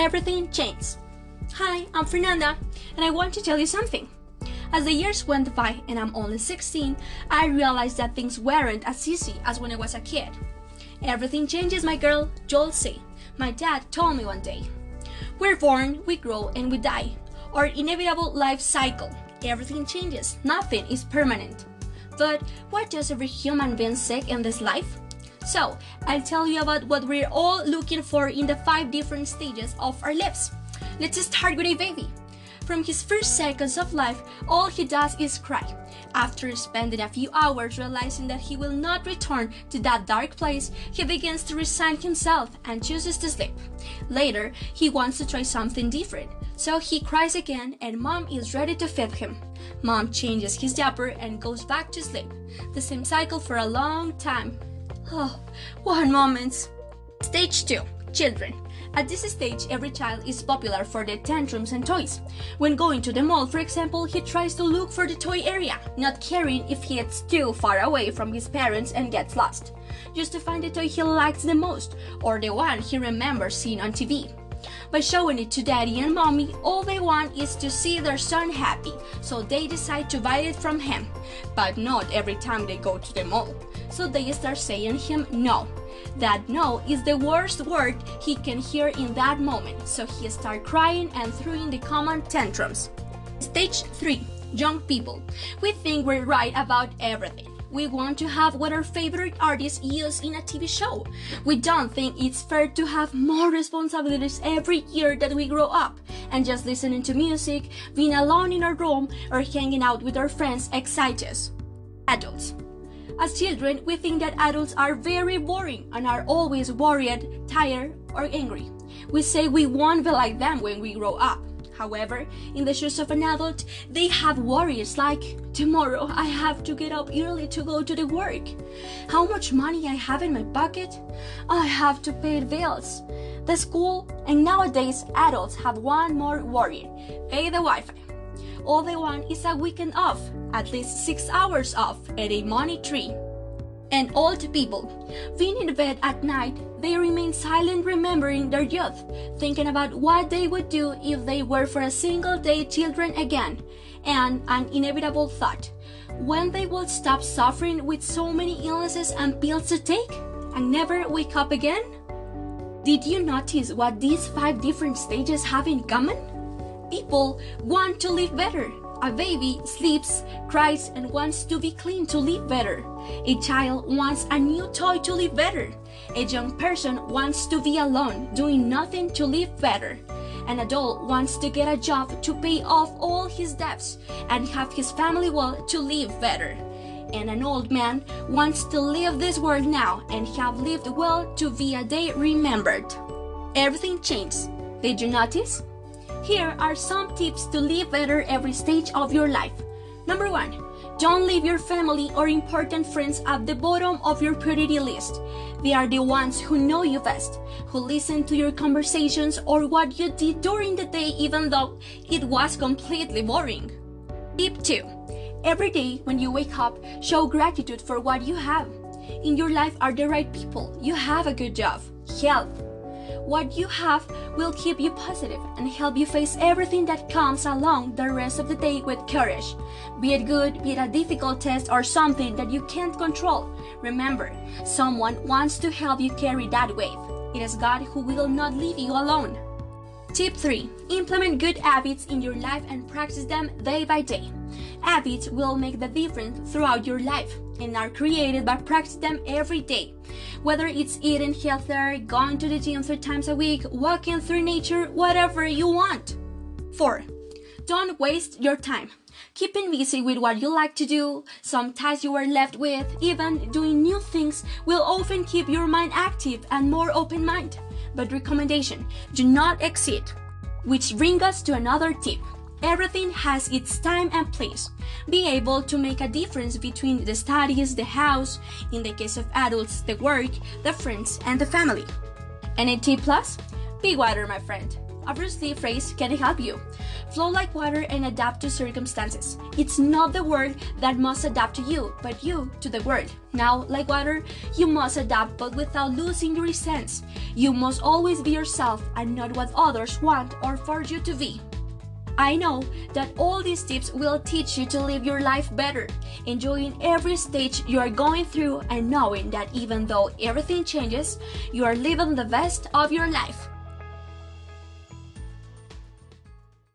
everything changes. Hi, I'm Fernanda, and I want to tell you something. As the years went by and I'm only 16, I realized that things weren't as easy as when I was a kid. Everything changes, my girl, Joel say. My dad told me one day. We're born, we grow, and we die. Our inevitable life cycle. Everything changes, nothing is permanent. But what does every human being seek in this life? So, I'll tell you about what we're all looking for in the five different stages of our lives. Let's start with a baby. From his first seconds of life, all he does is cry. After spending a few hours realizing that he will not return to that dark place, he begins to resign himself and chooses to sleep. Later, he wants to try something different, so he cries again and mom is ready to feed him. Mom changes his diaper and goes back to sleep. The same cycle for a long time. Oh, what moments! Stage 2 Children. At this stage, every child is popular for their tantrums and toys. When going to the mall, for example, he tries to look for the toy area, not caring if he gets too far away from his parents and gets lost, just to find the toy he likes the most or the one he remembers seeing on TV. By showing it to daddy and mommy, all they want is to see their son happy, so they decide to buy it from him. But not every time they go to the mall. So they start saying him no. That no is the worst word he can hear in that moment, so he start crying and throwing the common tantrums. Stage 3 Young people. We think we're right about everything. We want to have what our favorite artists use in a TV show. We don't think it's fair to have more responsibilities every year that we grow up and just listening to music, being alone in our room, or hanging out with our friends excites us. Adults. As children, we think that adults are very boring and are always worried, tired, or angry. We say we won't be like them when we grow up. However, in the shoes of an adult, they have worries like tomorrow I have to get up early to go to the work. How much money I have in my pocket? I have to pay bills. The school and nowadays adults have one more worry. Pay the Wi-Fi. All they want is a weekend off, at least 6 hours off and a money tree and old people. Being in bed at night, they remain silent, remembering their youth, thinking about what they would do if they were for a single day children again, and an inevitable thought when they will stop suffering with so many illnesses and pills to take and never wake up again? Did you notice what these five different stages have in common? People want to live better a baby sleeps, cries, and wants to be clean to live better. A child wants a new toy to live better. A young person wants to be alone, doing nothing to live better. An adult wants to get a job to pay off all his debts and have his family well to live better. And an old man wants to leave this world now and have lived well to be a day remembered. Everything changes. Did you notice? Here are some tips to live better every stage of your life. Number one, don't leave your family or important friends at the bottom of your priority list. They are the ones who know you best, who listen to your conversations or what you did during the day, even though it was completely boring. Tip 2. Every day when you wake up, show gratitude for what you have. In your life are the right people, you have a good job, health, what you have will keep you positive and help you face everything that comes along the rest of the day with courage. Be it good, be it a difficult test or something that you can't control. Remember, someone wants to help you carry that wave. It is God who will not leave you alone. Tip 3 Implement good habits in your life and practice them day by day. Habits will make the difference throughout your life and are created by practicing them every day. Whether it's eating healthier, going to the gym three times a week, walking through nature, whatever you want. 4. Don't waste your time. Keeping busy with what you like to do, some tasks you are left with, even doing new things will often keep your mind active and more open minded. But recommendation, do not exceed. Which brings us to another tip. Everything has its time and place. Be able to make a difference between the studies, the house, in the case of adults, the work, the friends, and the family. And a tip plus? Be water, my friend. Obviously, phrase can help you. Flow like water and adapt to circumstances. It's not the world that must adapt to you, but you to the world. Now, like water, you must adapt but without losing your essence. You must always be yourself and not what others want or force you to be. I know that all these tips will teach you to live your life better, enjoying every stage you are going through and knowing that even though everything changes, you are living the best of your life.